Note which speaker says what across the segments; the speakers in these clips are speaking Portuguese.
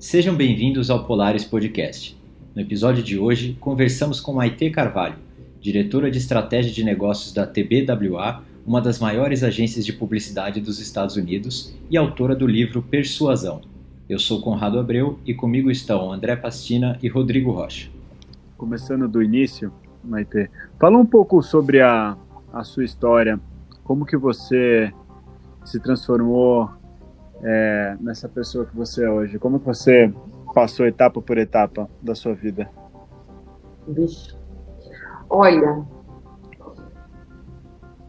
Speaker 1: Sejam bem-vindos ao Polaris Podcast. No episódio de hoje, conversamos com Maite Carvalho, diretora de estratégia de negócios da TBWA, uma das maiores agências de publicidade dos Estados Unidos e autora do livro Persuasão. Eu sou Conrado Abreu e comigo estão André Pastina e Rodrigo Rocha.
Speaker 2: Começando do início, Maite, fala um pouco sobre a, a sua história, como que você se transformou é, nessa pessoa que você é hoje? Como que você passou etapa por etapa da sua vida?
Speaker 3: Vixe. Olha,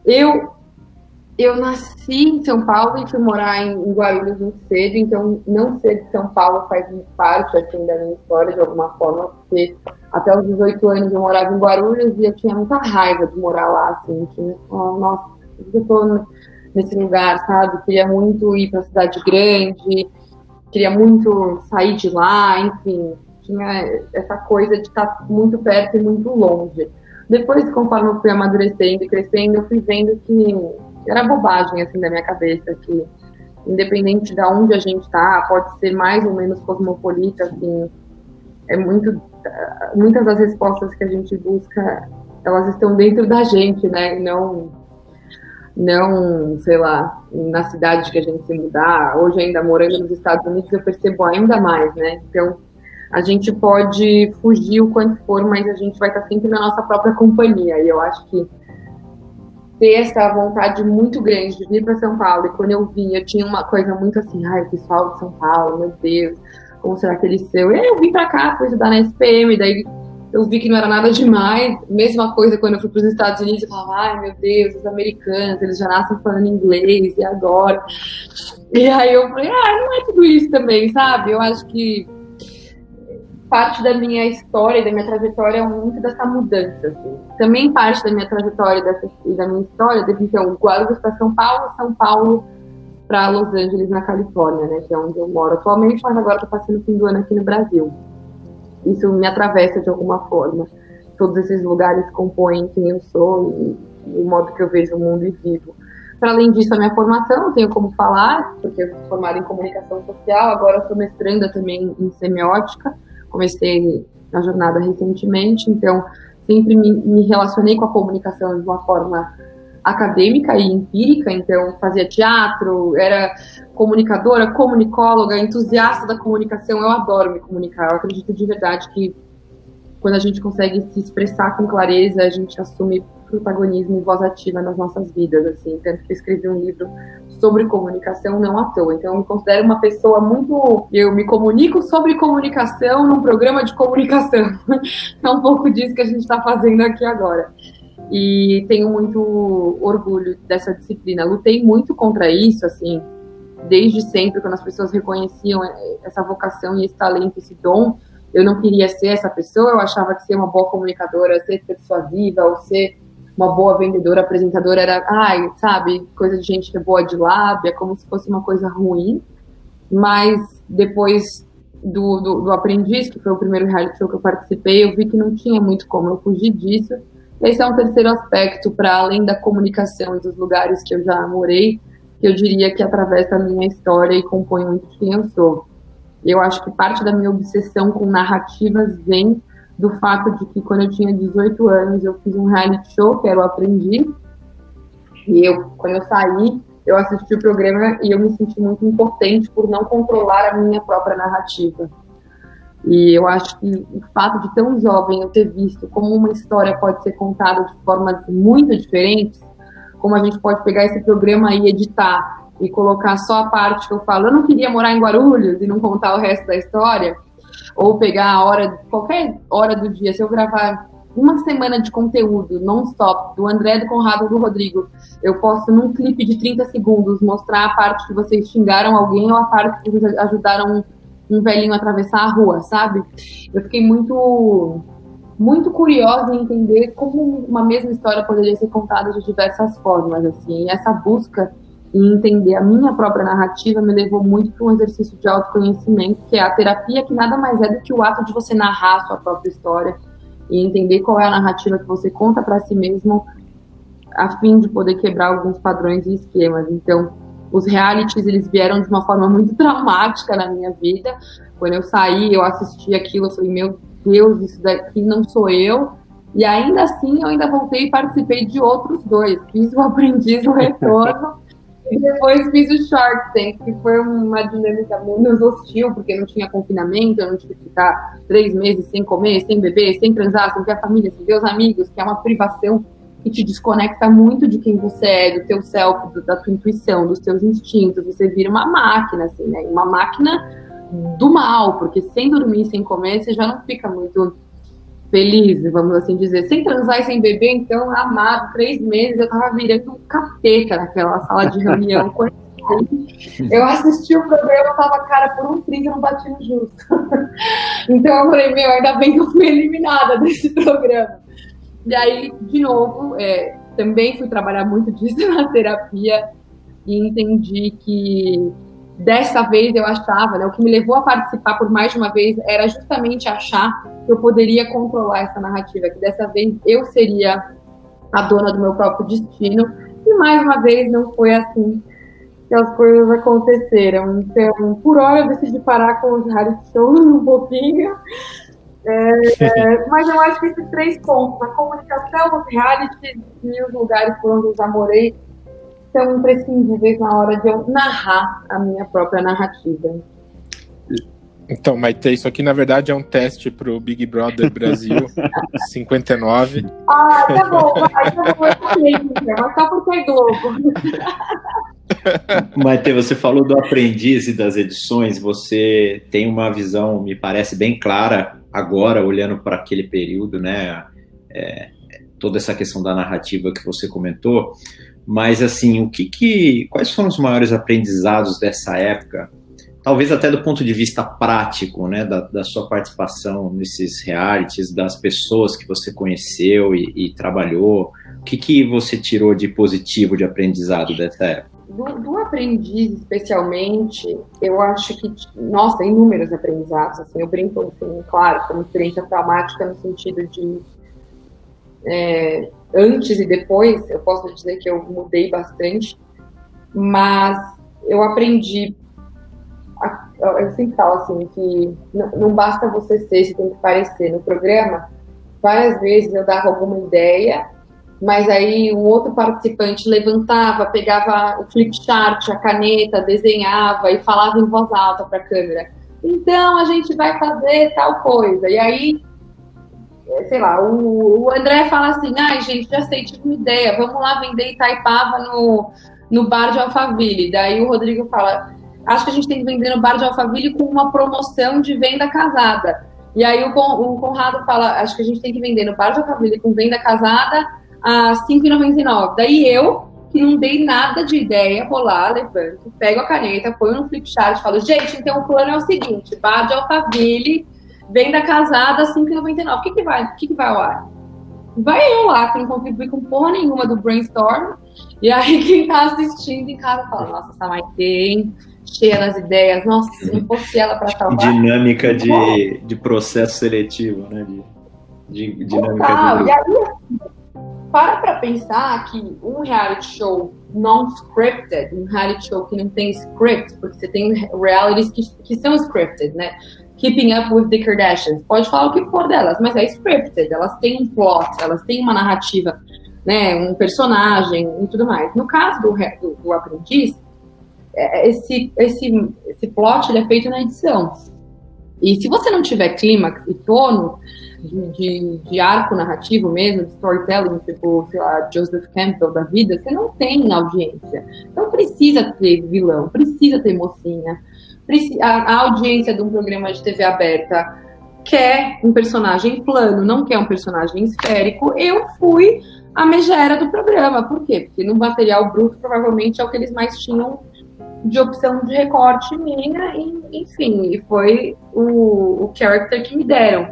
Speaker 3: eu eu nasci em São Paulo e fui morar em, Guarulhos muito cedo, então não ser de São Paulo faz parte assim, da minha história de alguma forma, porque até os 18 anos eu morava em Guarulhos e eu tinha muita raiva de morar lá, assim, tinha, oh, nossa, eu tô nesse lugar, sabe? Queria muito ir para cidade grande, queria muito sair de lá, enfim, tinha essa coisa de estar muito perto e muito longe. Depois, conforme eu fui amadurecendo e crescendo, eu fui vendo que era bobagem assim da minha cabeça que independente de onde a gente está, pode ser mais ou menos cosmopolita, assim, é muito muitas das respostas que a gente busca, elas estão dentro da gente, né? Não não, sei lá, na cidade que a gente se mudar, hoje ainda morando nos Estados Unidos, eu percebo ainda mais, né? Então, a gente pode fugir o quanto for, mas a gente vai estar sempre na nossa própria companhia. E eu acho que ter essa vontade muito grande de vir para São Paulo, e quando eu vim, eu tinha uma coisa muito assim, ai, pessoal de São Paulo, meu Deus, como será que eles são? E aí eu vim para cá, fui estudar na SPM, daí eu vi que não era nada demais. Mesma coisa quando eu fui para os Estados Unidos, eu falava, ai meu Deus, os americanos, eles já nascem falando inglês, e agora? E aí eu falei, ah, não é tudo isso também, sabe? Eu acho que parte da minha história da minha trajetória é muito dessa mudança. Assim. Também parte da minha trajetória e da minha história, desde então, Guarulhos para São Paulo, São Paulo para Los Angeles, na Califórnia, né, que é onde eu moro atualmente, mas agora estou passando o fim do ano aqui no Brasil isso me atravessa de alguma forma. Todos esses lugares compõem quem eu sou e, o modo que eu vejo o mundo e vivo. Para além disso, a minha formação, tenho como falar, porque eu sou formada em comunicação social, agora estou mestranda também em semiótica, comecei a jornada recentemente, então sempre me, me relacionei com a comunicação de uma forma acadêmica e empírica, então fazia teatro, era comunicadora, comunicóloga, entusiasta da comunicação. Eu adoro me comunicar. Eu acredito de verdade que quando a gente consegue se expressar com clareza, a gente assume protagonismo e voz ativa nas nossas vidas, assim. Tanto que eu escrevi um livro sobre comunicação não à toa. Então, eu me considero uma pessoa muito. Eu me comunico sobre comunicação num programa de comunicação. é um pouco disso que a gente está fazendo aqui agora e tenho muito orgulho dessa disciplina. Lutei muito contra isso, assim, desde sempre, quando as pessoas reconheciam essa vocação e esse talento, esse dom. Eu não queria ser essa pessoa, eu achava que ser uma boa comunicadora, ser persuasiva, ou ser uma boa vendedora, apresentadora, era, ai, sabe, coisa de gente que é boa de lábia, como se fosse uma coisa ruim. Mas depois do, do, do Aprendiz, que foi o primeiro reality show que eu participei, eu vi que não tinha muito como eu fugir disso esse é um terceiro aspecto, para além da comunicação e dos lugares que eu já morei, que eu diria que atravessa a minha história e compõe muito quem eu sou. Eu acho que parte da minha obsessão com narrativas vem do fato de que quando eu tinha 18 anos eu fiz um reality show, que era o Aprendiz, e eu, quando eu saí, eu assisti o programa e eu me senti muito impotente por não controlar a minha própria narrativa. E eu acho que o fato de tão jovem eu ter visto como uma história pode ser contada de formas muito diferentes, como a gente pode pegar esse programa e editar e colocar só a parte que eu falo, eu não queria morar em Guarulhos e não contar o resto da história, ou pegar a hora, qualquer hora do dia, se eu gravar uma semana de conteúdo non-stop do André, do Conrado do Rodrigo, eu posso, num clipe de 30 segundos, mostrar a parte que vocês xingaram alguém ou a parte que vocês ajudaram um velhinho atravessar a rua, sabe? Eu fiquei muito muito curiosa em entender como uma mesma história poderia ser contada de diversas formas, assim. E essa busca em entender a minha própria narrativa me levou muito para um exercício de autoconhecimento, que é a terapia, que nada mais é do que o ato de você narrar a sua própria história e entender qual é a narrativa que você conta para si mesmo, a fim de poder quebrar alguns padrões e esquemas. Então, os realities eles vieram de uma forma muito traumática na minha vida. Quando eu saí, eu assisti aquilo, eu falei, meu Deus, isso daqui não sou eu. E ainda assim, eu ainda voltei e participei de outros dois. Fiz o Aprendiz o Retorno e depois fiz o Shark Tank, que foi uma dinâmica menos hostil, porque não tinha confinamento, eu não tinha que ficar três meses sem comer, sem beber, sem transar, sem ter a família, sem ver os amigos, que é uma privação que te desconecta muito de quem você é, do teu self, do, da tua intuição, dos teus instintos. Você vira uma máquina, assim, né? Uma máquina do mal, porque sem dormir, sem comer, você já não fica muito feliz, vamos assim dizer. Sem transar e sem beber, então, amado, três meses, eu tava virando um capeta naquela sala de reunião. eu assisti o programa, eu tava, cara, por um trinco não bati no justo. então eu falei, meu, ainda bem que eu fui eliminada desse programa. E aí, de novo, é, também fui trabalhar muito disso na terapia e entendi que dessa vez eu achava, né, o que me levou a participar por mais de uma vez era justamente achar que eu poderia controlar essa narrativa, que dessa vez eu seria a dona do meu próprio destino. E mais uma vez não foi assim que as coisas aconteceram. Então, por hora eu decidi parar com os reality shows um pouquinho. É, mas eu acho que esses três pontos, a comunicação, os realities e os lugares por onde eu já morei, são imprescindíveis na hora de eu narrar a minha própria narrativa.
Speaker 4: Então, Maite, isso aqui na verdade é um teste pro Big Brother Brasil 59.
Speaker 3: Ah, tá bom, vai, tá bom, eu falei, mas só porque é Globo.
Speaker 1: Maite, você falou do aprendiz e das edições, você tem uma visão, me parece, bem clara agora, olhando para aquele período, né? É, toda essa questão da narrativa que você comentou, mas assim, o que, que quais foram os maiores aprendizados dessa época talvez até do ponto de vista prático, né, da, da sua participação nesses realities, das pessoas que você conheceu e, e, trabalhou, o que, que você tirou de positivo de aprendizado dessa época?
Speaker 3: Do, do, aprendiz, especialmente, eu acho que, nossa, inúmeros aprendizados, assim, eu brinco, assim, claro, uma experiência traumática no sentido de é, antes e depois, eu posso dizer que eu mudei bastante, mas eu aprendi eu sempre falo assim, que não, basta você ser, você tem que parecer. No programa, várias vezes eu dava alguma ideia, mas aí um outro participante levantava, pegava o flipchart, a caneta, desenhava e falava em voz alta para a câmera. Então a gente vai fazer tal coisa. E aí, sei lá, o, o André fala assim: ai, gente, já sei, tive uma ideia, vamos lá vender Itaipava no, no bar de Alphaville. Daí o Rodrigo fala acho que a gente tem que vender no bar de Alphaville com uma promoção de venda casada. E aí o, o Conrado fala, acho que a gente tem que vender no bar de Alphaville com venda casada a R$ 5,99. Daí eu, que não dei nada de ideia, vou lá, levanto, pego a caneta, ponho no flipchart e falo, gente, então o plano é o seguinte, bar de Alphaville, venda casada, R$ 5,99. O que que vai, o que que vai ao ar? Vai eu lá, que não contribui com porra nenhuma do brainstorm, e aí quem tá assistindo em casa fala, nossa, essa Maite, hein? cheia das ideias. Nossa, se não fosse ela para salvar.
Speaker 1: Dinâmica de, de processo seletivo, né? De, de dinâmica
Speaker 3: Total. de. E aí, para para pensar que um reality show non-scripted, um reality show que não tem script, porque você tem realities que, que são scripted, né? Keeping Up with the Kardashians. Pode falar o que for delas, mas é scripted. Elas têm um plot, elas têm uma narrativa, né? Um personagem e tudo mais. No caso do, do, do Aprendiz, é, esse, esse, esse plot ele é feito na edição. E se você não tiver clímax e tono de, de, de, arco narrativo mesmo, de storytelling, tipo, sei lá, Joseph Campbell da vida, você não tem audiência. Então precisa ter vilão, precisa ter mocinha. A audiência de um programa de TV aberta quer um personagem plano, não quer um personagem esférico. Eu fui a megera do programa. Por quê? Porque no material bruto provavelmente é o que eles mais tinham de opção de recorte minha, e, enfim, e foi o, o character que me deram.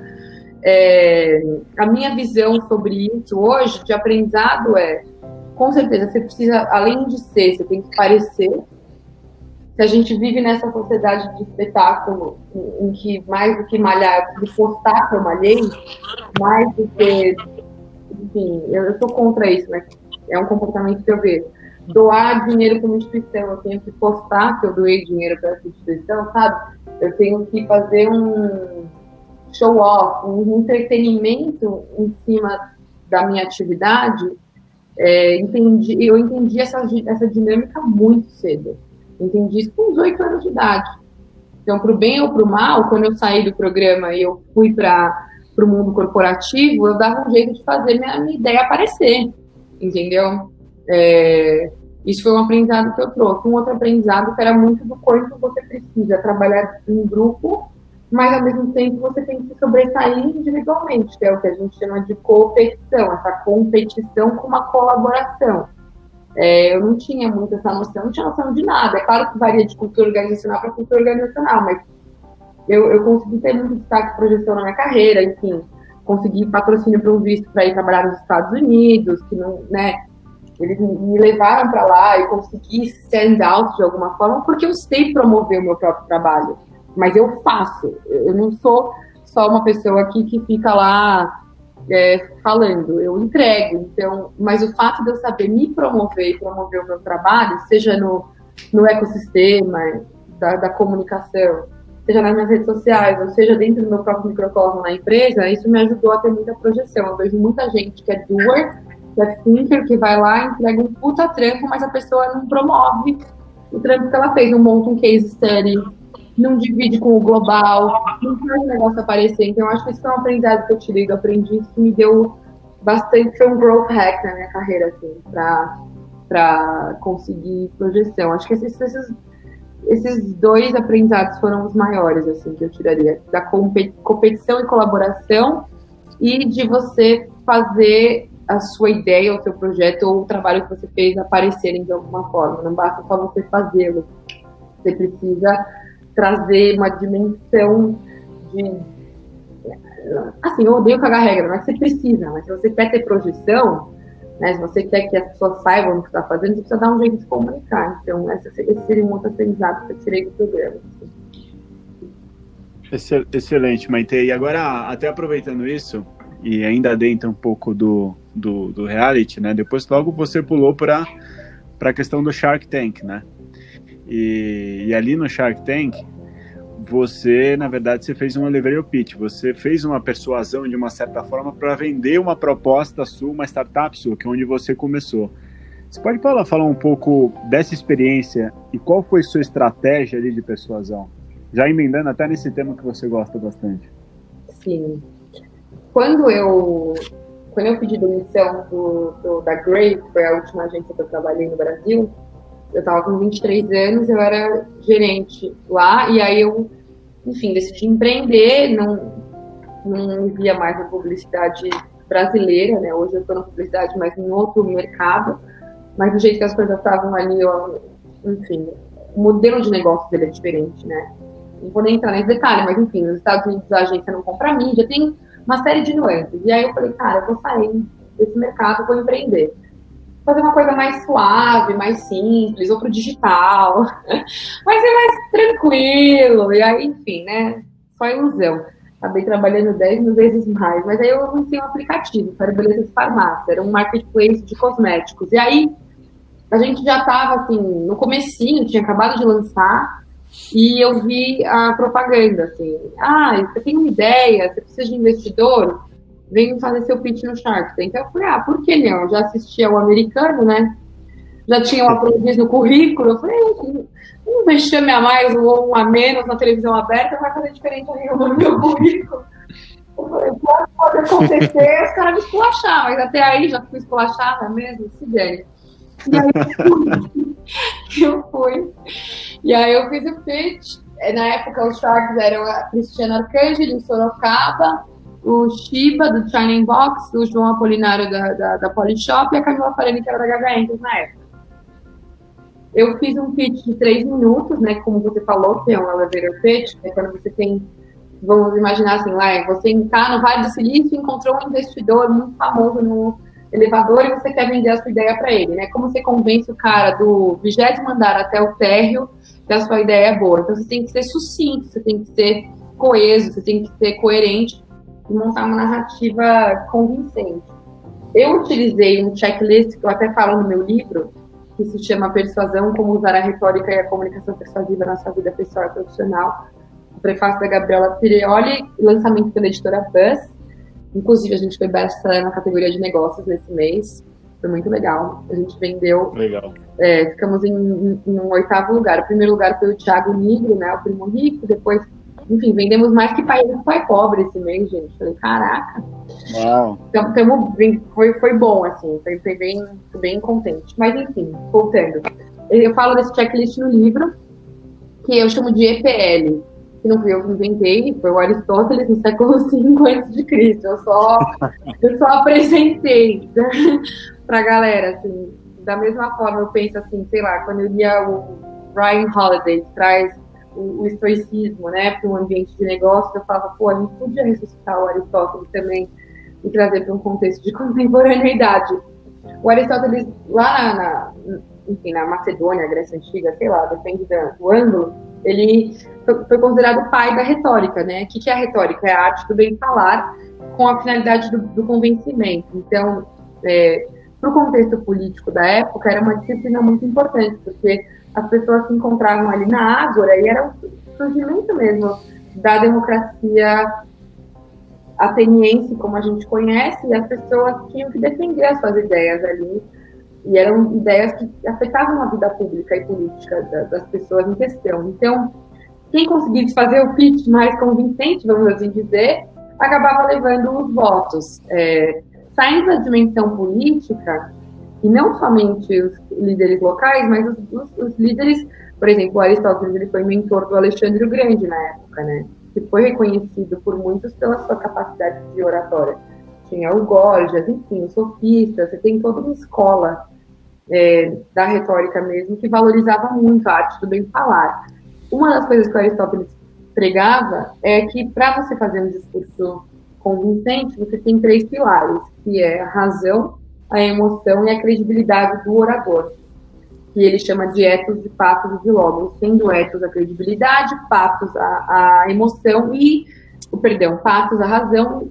Speaker 3: É, a minha visão sobre isso hoje, de aprendizado, é: com certeza, você precisa, além de ser, você tem que parecer. Se a gente vive nessa sociedade de espetáculo, em, que mais do que malhar, de postar que eu malhei, mais do que. Enfim, eu, eu sou contra isso, mas é um comportamento que eu vejo doar dinheiro para uma instituição, eu tenho que postar que eu doei dinheiro para essa instituição, sabe? Eu tenho que fazer um show off, um entretenimento em cima da minha atividade. É, entendi, eu entendi essa, essa dinâmica muito cedo. Entendi isso com 18 anos de idade. Então, para o bem ou para o mal, quando eu saí do programa e eu fui para o mundo corporativo, eu dava um jeito de fazer minha, minha ideia aparecer, entendeu? É, isso foi um aprendizado que eu trouxe. Um outro aprendizado que era muito do quanto você precisa trabalhar em grupo, mas ao mesmo tempo você tem que sobressair individualmente, que é o que a gente chama de competição, essa competição com uma colaboração. É, eu não tinha muito essa noção, não tinha noção de nada. É claro que varia de cultura organizacional para cultura organizacional, mas eu, eu consegui ter muito destaque projeção na minha carreira, enfim, consegui patrocínio para um visto para ir trabalhar nos Estados Unidos, que não, né, eles me levaram para lá e consegui stand out de alguma forma, porque eu sei promover o meu próprio trabalho. Mas eu faço, eu não sou só uma pessoa aqui que fica lá é, falando, eu entrego. Então, mas o fato de eu saber me promover e promover o meu trabalho, seja no, no ecossistema da, da comunicação, seja nas minhas redes sociais, ou seja dentro do meu próprio microcosmo na empresa, isso me ajudou a ter muita projeção. Eu vejo muita gente que é doer, que é thinker, que vai lá, entrega um puta trampo, mas a pessoa não promove o trampo que ela fez, não monta um case study, não divide com o global, não faz o negócio aparecer. Então, eu acho que isso foi um aprendizado que eu tirei do aprendiz que me deu bastante, foi um growth hack na minha carreira, assim, para conseguir projeção. Acho que esses, esses, esses dois aprendizados foram os maiores, assim, que eu tiraria. Da competição e colaboração e de você fazer a sua ideia, o seu projeto ou o trabalho que você fez aparecerem de alguma forma. Não basta só você fazê-lo. Você precisa trazer uma dimensão de. Assim, eu odeio cagar regra, mas você precisa, mas se você quer ter projeção, né, se você quer que as pessoas saibam o que está fazendo, você precisa dar um jeito de comunicar. Então, esse seria um outro aprendizado que eu tirei do programa.
Speaker 2: Excelente, Maite. E agora, até aproveitando isso, e ainda dentro um pouco do, do, do reality, né? Depois logo você pulou para a questão do Shark Tank, né? E, e, ali no Shark Tank, você, na verdade, você fez um elevator pitch, você fez uma persuasão de uma certa forma para vender uma proposta sua, uma startup sua, que é onde você começou. Você pode falar, falar um pouco dessa experiência e qual foi sua estratégia ali de persuasão? Já emendando até nesse tema que você gosta bastante.
Speaker 3: Sim. Quando eu quando eu pedi demissão do, do, da Grey, que foi a última agência que eu trabalhei no Brasil, eu estava com 23 anos, eu era gerente lá, e aí eu, enfim, decidi empreender, não, não via mais na publicidade brasileira, né? Hoje eu estou na publicidade, mas em outro mercado, mas do jeito que as coisas estavam ali, eu, enfim, o modelo de negócio dele é diferente, né? Não vou nem entrar nesse detalhe, mas enfim, nos Estados Unidos a agência não compra mídia, tem uma série de nuances. E aí eu falei, cara, eu vou sair desse mercado, vou empreender fazer uma coisa mais suave, mais simples, ou pro digital. Vai ser mais tranquilo. E aí, enfim, né? Só ilusão. Acabei trabalhando 10 mil vezes mais. Mas aí eu lancei um aplicativo para beleza de farmácia. Era um marketplace de cosméticos. E aí, a gente já estava, assim, no comecinho, tinha acabado de lançar. E eu vi a propaganda, assim. Ah, você tem uma ideia, você precisa de investidor? Vem fazer seu pitch no Shark Tank. Eu falei, ah, por que não? Eu já assistia o americano, né? Já tinha um aprendiz no currículo. Eu falei, um vexame a mais ou um a menos na televisão aberta vai fazer diferença nenhuma no meu currículo. Eu falei, pode, pode acontecer, os caras me esculachar, mas até aí já fui esculachada mesmo, se der. E aí eu fui. eu fui. E aí eu fiz o pitch. Na época os Sharks eram a Cristiana Arcangeli, em Sorocaba, o Shiba, do China Box, o João Apolinário da, da, da Polishop e a Camila Farani, que era da Gaga na época. Eu fiz um pitch de três minutos, né, como você falou, que é um elevator pitch, é quando você tem, vamos imaginar assim, lá, você está no Vale do Silício encontrou um investidor muito famoso no elevador e você quer vender a sua ideia para ele, né? Como você convence o cara do vigésimo andar até o térreo que a sua ideia é boa. Então você tem que ser sucinto, você tem que ser coeso, você tem que ser coerente e montar uma narrativa convincente. Eu utilizei um checklist que eu até falo no meu livro, que se chama Persuasão, como usar a retórica e a comunicação persuasiva na sua vida pessoal e profissional. O prefácio da Gabriela Pireoli, lançamento pela editora Buzz. Inclusive, a gente foi best-seller na categoria de negócios nesse mês. Foi muito legal. A gente vendeu.
Speaker 2: Legal.
Speaker 3: É, ficamos em, em, em, um oitavo lugar. O primeiro lugar foi o Thiago Nigro, né? O primo rico. Depois, enfim, vendemos mais que pai rico, pai pobre esse mês, gente. Falei, caraca.
Speaker 2: Uau.
Speaker 3: Então, tamo, foi, foi bom, assim. Foi, foi bem, bem contente. Mas, enfim, voltando. Eu falo desse checklist no livro, que eu chamo de EPL que não fui eu que inventei, foi o Aristóteles no século V a.C. Eu só, eu só apresentei para a galera, assim. Da mesma forma, eu penso assim, sei lá, quando eu lia o Ryan Holiday, traz o, o estoicismo, né, para um ambiente de negócio, eu falava, pô, a gente podia ressuscitar o Aristóteles também e trazer para um contexto de contemporaneidade. O Aristóteles, lá na, na, enfim, na Macedônia, Grécia Antiga, sei lá, depende do ângulo, ele foi considerado o pai da retórica, né? O que é a retórica? É a arte do bem falar com a finalidade do, do convencimento. Então, é, para o contexto político da época, era uma disciplina muito importante, porque as pessoas se encontravam ali na Ágora e era o surgimento mesmo da democracia ateniense, como a gente conhece, e as pessoas tinham que defender as suas ideias ali e eram ideias que afetavam a vida pública e política das pessoas em questão. Então, quem conseguisse fazer o pitch mais convincente, vamos assim dizer, acabava levando os votos. É, saindo da dimensão política, e não somente os líderes locais, mas os, os, os líderes, por exemplo, o Aristóteles ele foi mentor do Alexandre o Grande na época, né? Que foi reconhecido por muitos pela sua capacidade de oratória. Tinha o Gorgias, enfim, os sofistas, você tem toda uma escola é, da retórica mesmo, que valorizava muito a arte do bem falar. Uma das coisas que o Aristóteles pregava é que para você fazer um discurso convincente, você tem três pilares, que é a razão, a emoção e a credibilidade do orador, que ele chama de etos, de patos e de logos, sendo etos a credibilidade, patos a, a emoção e, o perdão, patos a razão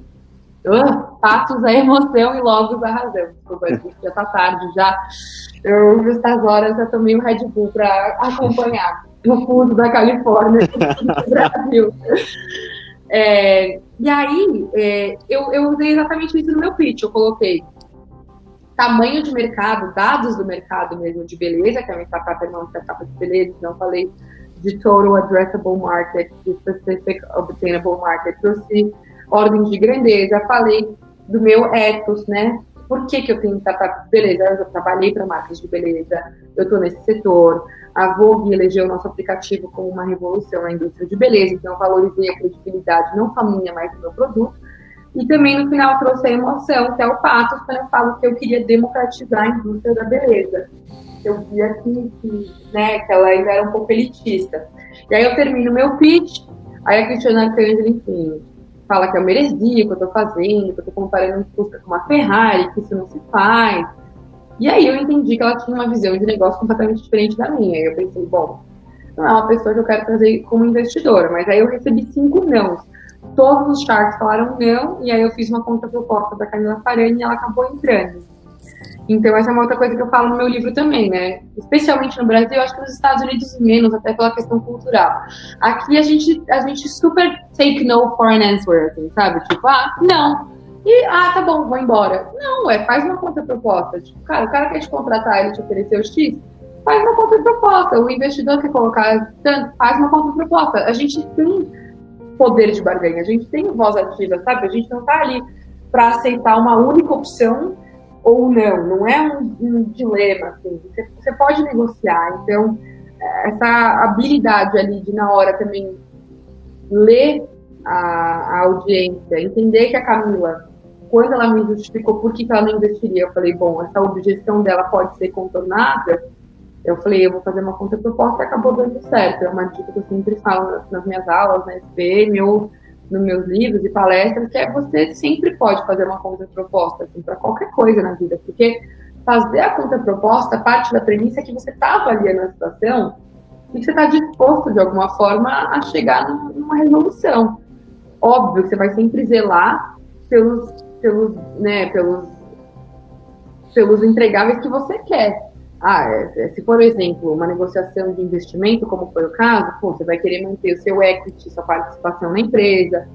Speaker 3: Uh, patos a emoção e logos a razão. Desculpa, já tá tarde já. Eu, nessas horas, já tomei um Red Bull para acompanhar no fundo da Califórnia, do Brasil. É, e aí, é, eu, eu usei exatamente isso no meu pitch. Eu coloquei tamanho de mercado, dados do mercado mesmo de beleza, que é uma startup é uma startup de beleza, então falei de total addressable market, de specific obtainable market, trouxe ordem de grandeza, falei do meu ethos, né? Por que, que eu tenho startup de beleza? Eu já trabalhei para marcas de beleza, eu estou nesse setor. A Vogue elegeu o nosso aplicativo como uma revolução na indústria de beleza, então eu valorizei a credibilidade, não só minha, mas do meu produto. E também no final trouxe a emoção, que é o patos, quando eu falo que eu queria democratizar a indústria da beleza. Eu via que, que, né, que ela ainda era um pouco elitista. E aí eu termino meu pitch, aí a Cristiana Arcângelo, enfim, fala que é uma heresia que eu estou fazendo, que eu estou comparando um Fusca com uma Ferrari, que isso não se faz. E aí eu entendi que ela tinha uma visão de negócio completamente diferente da minha. E eu pensei, bom, não é uma pessoa que eu quero trazer como investidora, mas aí eu recebi cinco nãos. Todos os sharks falaram não, e aí eu fiz uma contraproposta da Camila Farani e ela acabou entrando. Então, essa é uma outra coisa que eu falo no meu livro também, né? Especialmente no Brasil, acho que nos Estados Unidos menos, até pela questão cultural. Aqui a gente, a gente super take no for an answer, assim, sabe? Tipo, ah, não. E, ah, tá bom, vou embora. Não, é, faz uma contraproposta. Tipo, cara, o cara quer te contratar, ele te ofereceu X, faz uma contraproposta. O investidor quer colocar tanto, faz uma contraproposta. A gente tem poder de barganha, a gente tem voz ativa, sabe? A gente não tá ali para aceitar uma única opção ou não, não é um, um dilema, assim, você, você, pode negociar, então essa habilidade ali de na hora também ler a, a audiência, entender que a Camila, quando ela me justificou por que, que ela não investiria, eu falei, bom, essa objeção dela pode ser contornada, eu falei, eu vou fazer uma contraproposta e acabou dando certo. É uma dica que eu sempre falo nas, minhas aulas, na SPM, ou nos meus livros e palestras, que é você sempre pode fazer uma contraproposta assim, para qualquer coisa na vida, porque fazer a contraproposta parte da premissa que você está avaliando a situação e que você está disposto, de alguma forma, a chegar numa resolução. Óbvio que você vai sempre zelar pelos, pelos, né, pelos, pelos entregáveis que você quer. Ah, é, é, se for, exemplo, uma negociação de investimento, como foi o caso, pô, você vai querer manter o seu equity, sua participação na empresa,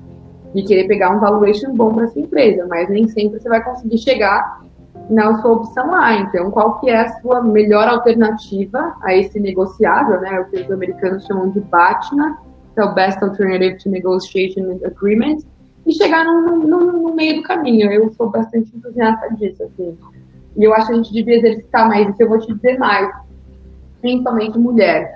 Speaker 3: e querer pegar um valuation bom para sua empresa, mas nem sempre você vai conseguir chegar na sua opção A. Então, qual que é a sua melhor alternativa a esse negociável, né? O que os americanos chamam de BATNA, que é o Best Alternative to Negotiation Agreement, e chegar no, no, no meio do caminho. Eu sou bastante entusiasta disso, assim. E eu acho que a gente devia exercitar mais isso. Eu vou te dizer mais, principalmente mulher.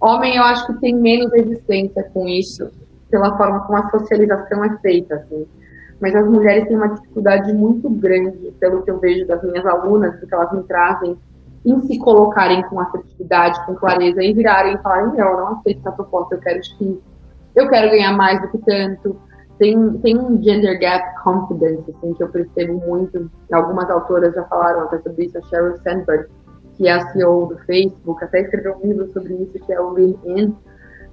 Speaker 3: Homem, eu acho que tem menos resistência com isso, pela forma como a socialização é feita, assim. Mas as mulheres têm uma dificuldade muito grande, pelo que eu vejo das minhas alunas, porque elas me trazem em se colocarem com assertividade, com clareza, em virarem e falarem, não, eu não aceito essa proposta, eu quero X, eu quero ganhar mais do que tanto, tem, tem um gender gap confidence, assim, que eu percebo muito. Algumas autoras já falaram até sobre isso, a Sheryl Sandberg, que é a CEO do Facebook, até escreveu um livro sobre isso, que é o Lean In,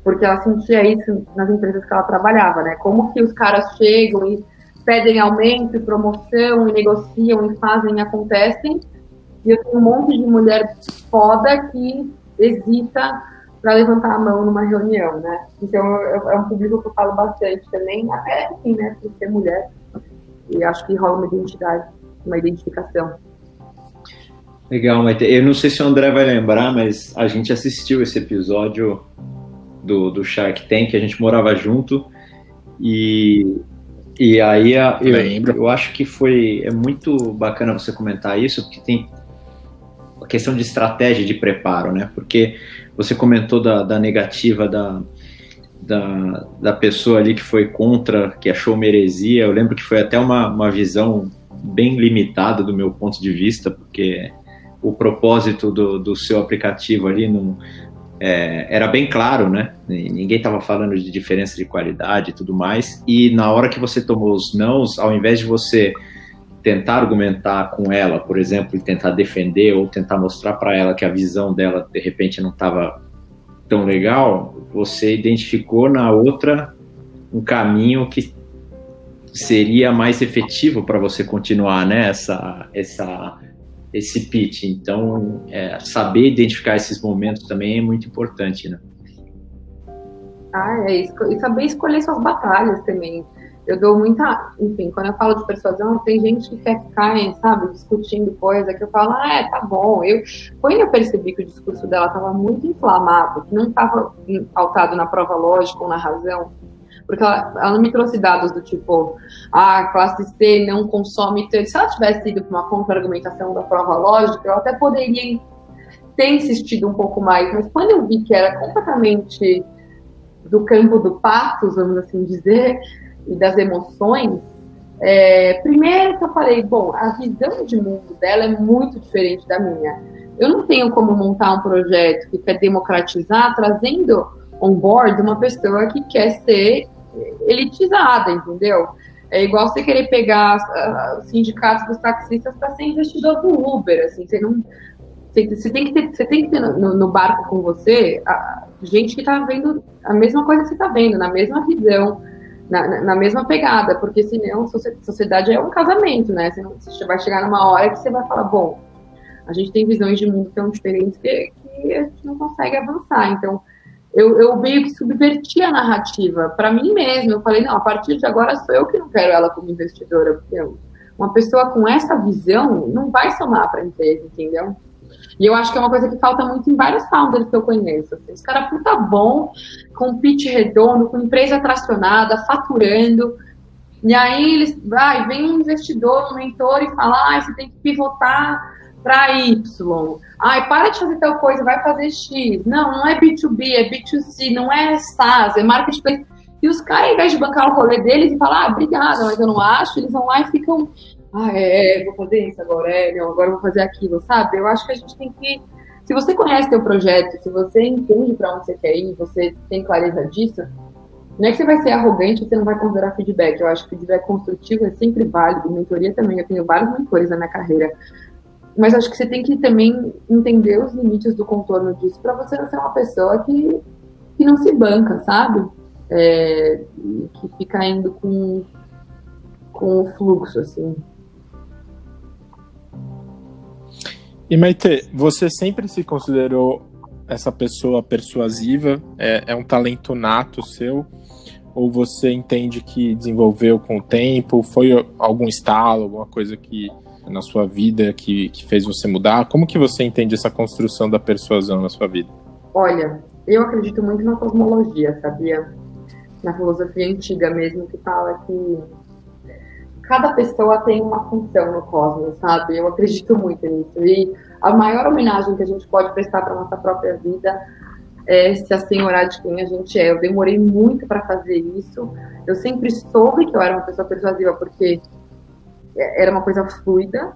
Speaker 3: porque ela sentia isso nas empresas que ela trabalhava, né? Como que os caras chegam e pedem aumento e promoção e negociam e fazem e acontecem, e eu tenho um monte de mulher foda que hesita para levantar a mão numa reunião, né? Então é um público que eu falo bastante também, até assim, né, por ser mulher. E acho que rola uma identidade, uma identificação.
Speaker 1: Legal, Maite. Eu não sei se o André vai lembrar, mas a gente assistiu esse episódio do, do Shark Tank, a gente morava junto e, e aí eu, Lembro. eu acho que foi é muito bacana você comentar isso, porque tem a questão de estratégia de preparo, né? Porque você comentou da, da negativa da, da, da, pessoa ali que foi contra, que achou uma heresia. Eu lembro que foi até uma, uma visão bem limitada do meu ponto de vista, porque o propósito do, do seu aplicativo ali não, é, era bem claro, né? Ninguém estava falando de diferença de qualidade e tudo mais. E na hora que você tomou os nãos, ao invés de você tentar argumentar com ela, por exemplo, e tentar defender ou tentar mostrar para ela que a visão dela de repente não estava tão legal, você identificou na outra um caminho que seria mais efetivo para você continuar né, essa, esse pitch. Então, é, saber identificar esses momentos também é muito importante, né?
Speaker 3: Ah, é isso. E saber escolher suas batalhas também eu dou muita, enfim, quando eu falo de persuasão, tem gente que quer ficar, sabe, discutindo coisa que eu falo, ah, é, tá bom. Eu, quando eu percebi que o discurso dela estava muito inflamado, que não estava pautado na prova lógica ou na razão, porque ela, ela não me trouxe dados do tipo, ah, classe C não consome tanto. Se ela tivesse ido para uma contra-argumentação da prova lógica, eu até poderia ter insistido um pouco mais, mas quando eu vi que era completamente do campo do patos, vamos assim dizer, e das emoções, é, primeiro que eu falei, bom, a visão de mundo dela é muito diferente da minha. Eu não tenho como montar um projeto que quer democratizar trazendo on board uma pessoa que quer ser elitizada, entendeu? É igual você querer pegar os sindicatos dos taxistas para ser investidor do Uber, assim, você não você tem que ter, você tem que ter no, no barco com você a, gente que está vendo a mesma coisa que você está vendo, na mesma visão, na, na, mesma pegada, porque senão sociedade é um casamento, né? Você, não, você vai chegar numa hora que você vai falar, bom, a gente tem visões de mundo tão diferentes que, que a gente não consegue avançar. Então, eu, eu meio que subverti a narrativa para mim mesmo. Eu falei, não, a partir de agora sou eu que não quero ela como investidora, porque uma pessoa com essa visão não vai somar para a empresa, entendeu? E eu acho que é uma coisa que falta muito em vários founders que eu conheço. Assim. Os caras puta bom, com pitch redondo, com empresa tracionada, faturando. E aí eles, vai, vem um investidor, um mentor e fala, ah, você tem que pivotar para Y. Ai, para de fazer tal coisa, vai fazer X. Não, não é B2B, é B2C, não é SaaS, é marketplace. E os caras, ao invés de bancar o rolê deles e falar, ah, obrigada, mas eu não acho, eles vão lá e ficam ah, é, é, vou fazer isso agora, é, não, agora vou fazer aquilo, sabe? Eu acho que a gente tem que. Se você conhece teu projeto, se você entende para onde você quer ir, você tem clareza disso, não é que você vai ser arrogante e você não vai considerar feedback. Eu acho que feedback construtivo é sempre válido, mentoria também. Eu tenho vários mentores na minha carreira. Mas acho que você tem que também entender os limites do contorno disso para você não ser uma pessoa que, que não se banca, sabe? É, que fica indo com, com o fluxo, assim.
Speaker 4: E Maite, você sempre se considerou essa pessoa persuasiva? É, é um talento nato seu? Ou você entende que desenvolveu com o tempo? Foi algum estalo, alguma coisa que na sua vida que, que fez você mudar? Como que você entende essa construção da persuasão na sua vida?
Speaker 3: Olha, eu acredito muito na cosmologia, sabia? Na filosofia antiga mesmo, que fala que cada pessoa tem uma função no cosmos, sabe? Eu acredito muito nisso. E a maior homenagem que a gente pode prestar para nossa própria vida é se assenhorar de quem a gente é. Eu demorei muito para fazer isso. Eu sempre soube que eu era uma pessoa persuasiva, porque era uma coisa fluida,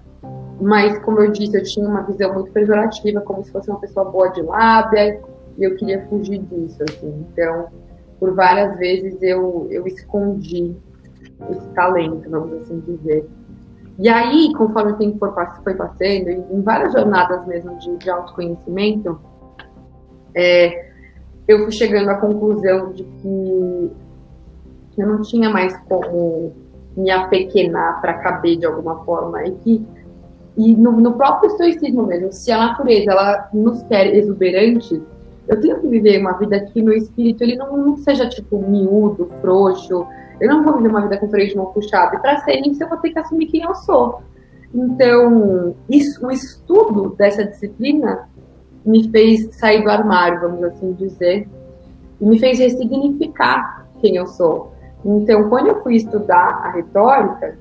Speaker 3: mas como eu disse, eu tinha uma visão muito pejorativa, como se fosse uma pessoa boa de lábia, e eu queria fugir disso, assim. Então, por várias vezes eu, eu escondi esse talento, vamos assim dizer. E aí, conforme o tempo foi passando, em várias jornadas mesmo de, de autoconhecimento, é, eu fui chegando à conclusão de que eu não tinha mais como me apequenar para caber de alguma forma e que e no, no, próprio estoicismo mesmo, se a natureza ela nos quer exuberantes, eu tenho que viver uma vida que meu espírito ele não, não seja tipo miúdo, frouxo. Eu não vou viver uma vida com freio de mão puxado. E para ser isso, eu vou ter que assumir quem eu sou. Então, isso, o estudo dessa disciplina me fez sair do armário, vamos assim dizer, e me fez ressignificar quem eu sou. Então, quando eu fui estudar a retórica,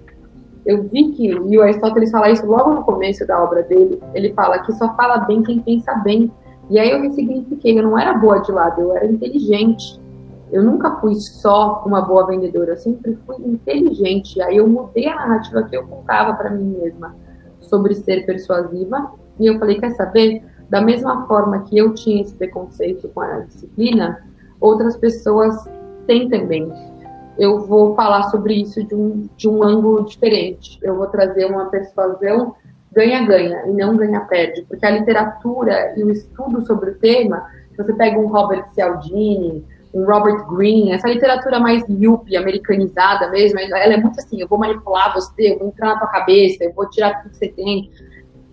Speaker 3: eu vi que, e o Aristóteles fala isso logo no começo da obra dele, ele fala que só fala bem quem pensa bem. E aí eu me signifiquei, eu não era boa de lado, eu era inteligente. Eu nunca fui só uma boa vendedora, eu sempre fui inteligente. Aí eu mudei a narrativa que eu contava para mim mesma sobre ser persuasiva. E eu falei, quer saber? Da mesma forma que eu tinha esse preconceito com a disciplina, outras pessoas têm também eu vou falar sobre isso de um, de um ângulo diferente. Eu vou trazer uma persuasão ganha-ganha e não ganha-perde, porque a literatura e o estudo sobre o tema, se você pega um Robert Cialdini, Robert Greene, essa literatura mais yuppie, americanizada mesmo, ela é muito assim, eu vou manipular você, eu vou entrar na tua cabeça, eu vou tirar tudo que você tem.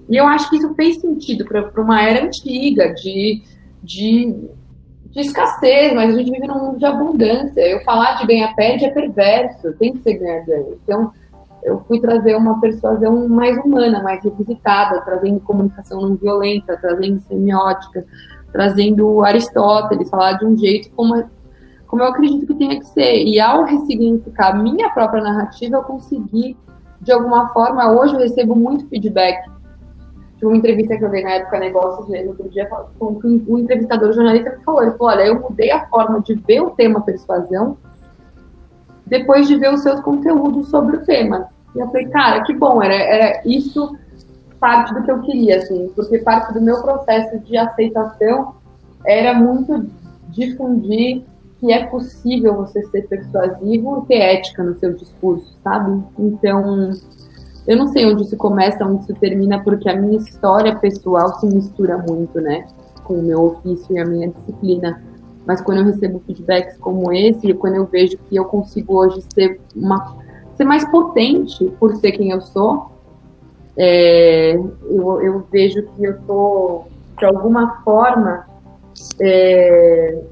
Speaker 3: E eu acho que isso fez sentido para uma era antiga de, de de escassez, mas a gente vive num mundo de abundância. Eu falar de ganha-perde é perverso, tem que ser ganha-ganha. Então, eu fui trazer uma persuasão mais humana, mais revisitada, trazendo comunicação não violenta, trazendo semiótica, trazendo Aristóteles, falar de um jeito como, como eu acredito que tenha que ser. E ao ressignificar minha própria narrativa, eu consegui, de alguma forma, hoje eu recebo muito feedback uma entrevista que eu dei na época Negócios mesmo, outro dia, com o entrevistador jornalista me falou, ele falou, olha, eu mudei a forma de ver o tema persuasão depois de ver os seus conteúdos sobre o tema. E eu falei, cara, que bom, era, era isso parte do que eu queria, assim, porque parte do meu processo de aceitação era muito difundir que é possível você ser persuasivo e ter ética no seu discurso, sabe? Então, eu não sei onde isso começa, onde isso termina, porque a minha história pessoal se mistura muito, né? Com o meu ofício e a minha disciplina. Mas quando eu recebo feedbacks como esse, quando eu vejo que eu consigo hoje ser, uma, ser mais potente por ser quem eu sou, é, eu, eu, vejo que eu estou, de alguma forma, é,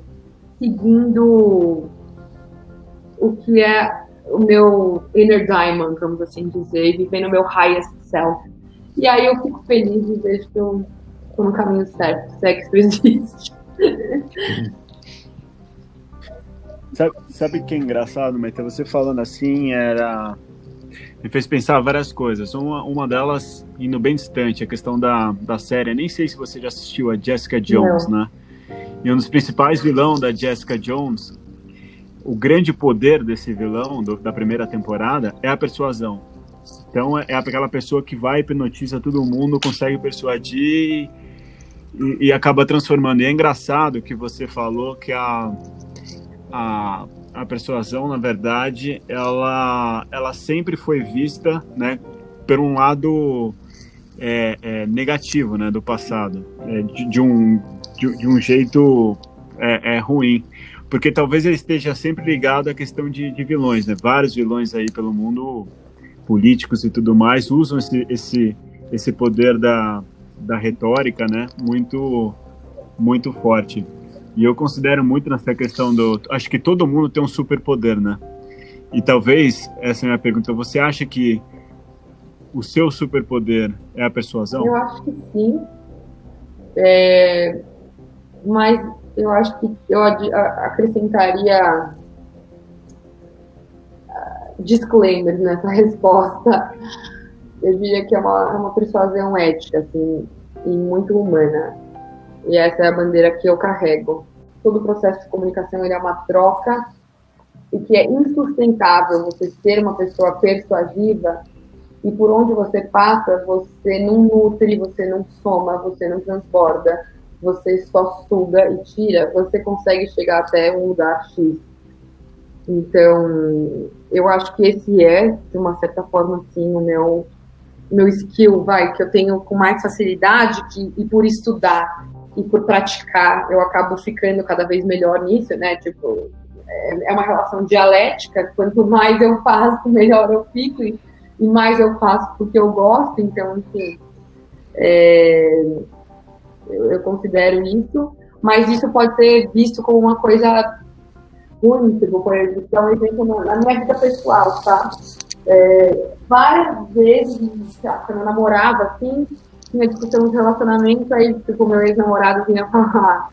Speaker 3: seguindo o que é o meu inner diamond, vamos assim dizer, vivendo o meu highest self. E aí eu fico feliz de ver que eu estou no caminho certo, se é que isso existe.
Speaker 2: sabe, sabe que é engraçado, Maite? Você falando assim era. Me fez pensar várias coisas. Uma, uma delas, indo bem distante, a questão da, da série. Eu nem sei se você já assistiu a Jessica Jones, Não. né? E um dos principais vilões da Jessica Jones o grande poder desse vilão do, da primeira temporada é a persuasão. Então é, é aquela pessoa que vai hipnotiza todo mundo, consegue persuadir e, e, acaba transformando. E é engraçado que você falou que a, a, a persuasão, na verdade, ela, ela sempre foi vista, né, por um lado é, é, negativo, né, do passado, é, de, de, um de, de um jeito é, é ruim porque talvez ele esteja sempre ligado à questão de, de, vilões, né? Vários vilões aí pelo mundo, políticos e tudo mais, usam esse, esse, esse poder da, da retórica, né? Muito, muito forte. E eu considero muito nessa questão do. Acho que todo mundo tem um superpoder, né? E talvez, essa é a minha pergunta, você acha que o seu superpoder é a persuasão?
Speaker 3: Eu acho que sim. É, mas eu acho que eu acrescentaria ah, disclaimers nessa resposta. Eu diria que é uma, é uma persuasão ética, assim, e muito humana. E essa é a bandeira que eu carrego. Todo o processo de comunicação é uma troca e que é insustentável você ser uma pessoa persuasiva e por onde você passa, você não nutre, você não soma, você não transborda, você só suga e tira, você consegue chegar até um lugar X. Então, eu acho que esse é, de uma certa forma, assim, o meu, meu skill, vai, que eu tenho com mais facilidade, que, e por estudar e por praticar, eu acabo ficando cada vez melhor nisso, né? Tipo, é, é uma relação dialética, quanto mais eu faço, melhor eu fico, e, e mais eu faço porque eu gosto, então, enfim, é, eu, eu, considero isso, mas isso pode ser visto como uma coisa ruim, tipo, por exemplo, é um exemplo na minha vida pessoal, tá? É, várias vezes, quando eu namorava, assim, tinha discussão de relacionamento, aí, tipo, meu ex-namorado vinha falar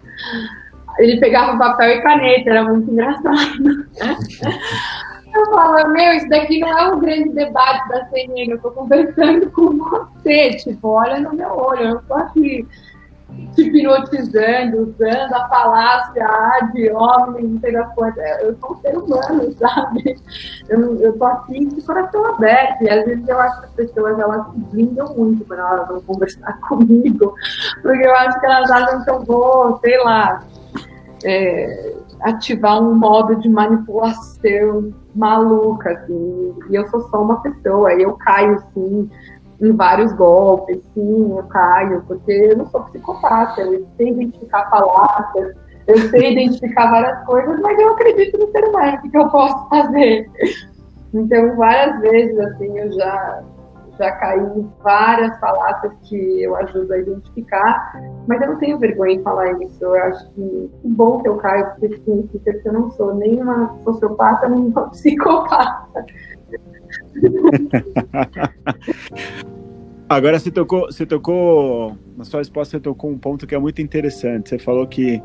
Speaker 3: ele pegava papel e caneta, era muito engraçado. Eu falava, meu, isso daqui não é um grande debate da CNN, eu tô conversando com você, tipo, olha no meu olho, eu tô aqui te hipnotizando, usando a falácia ah, de homem, não sei das coisas. Eu sou um ser humano, sabe? Eu, eu tô aqui de coração aberto. E às vezes eu acho que as pessoas elas se blindam muito quando elas vão conversar comigo, porque eu acho que elas acham que eu vou, sei lá, é, ativar um modo de manipulação maluca, assim, e eu sou só uma pessoa, eu caio, sim, em vários golpes, sim, eu caio, porque eu não sou psicopata, eu sei identificar palavras, eu sei identificar várias coisas, mas eu acredito no ser humano, o que eu posso fazer? Então, várias vezes, assim, eu já já caí em várias falácias que eu ajudo a identificar, mas eu não tenho vergonha em falar isso. Eu acho que que bom que eu caio, porque significa que eu não sou nem uma sociopata, nem uma psicopata.
Speaker 2: Agora você tocou, você tocou, na sua resposta você tocou um ponto que é muito interessante. Você falou que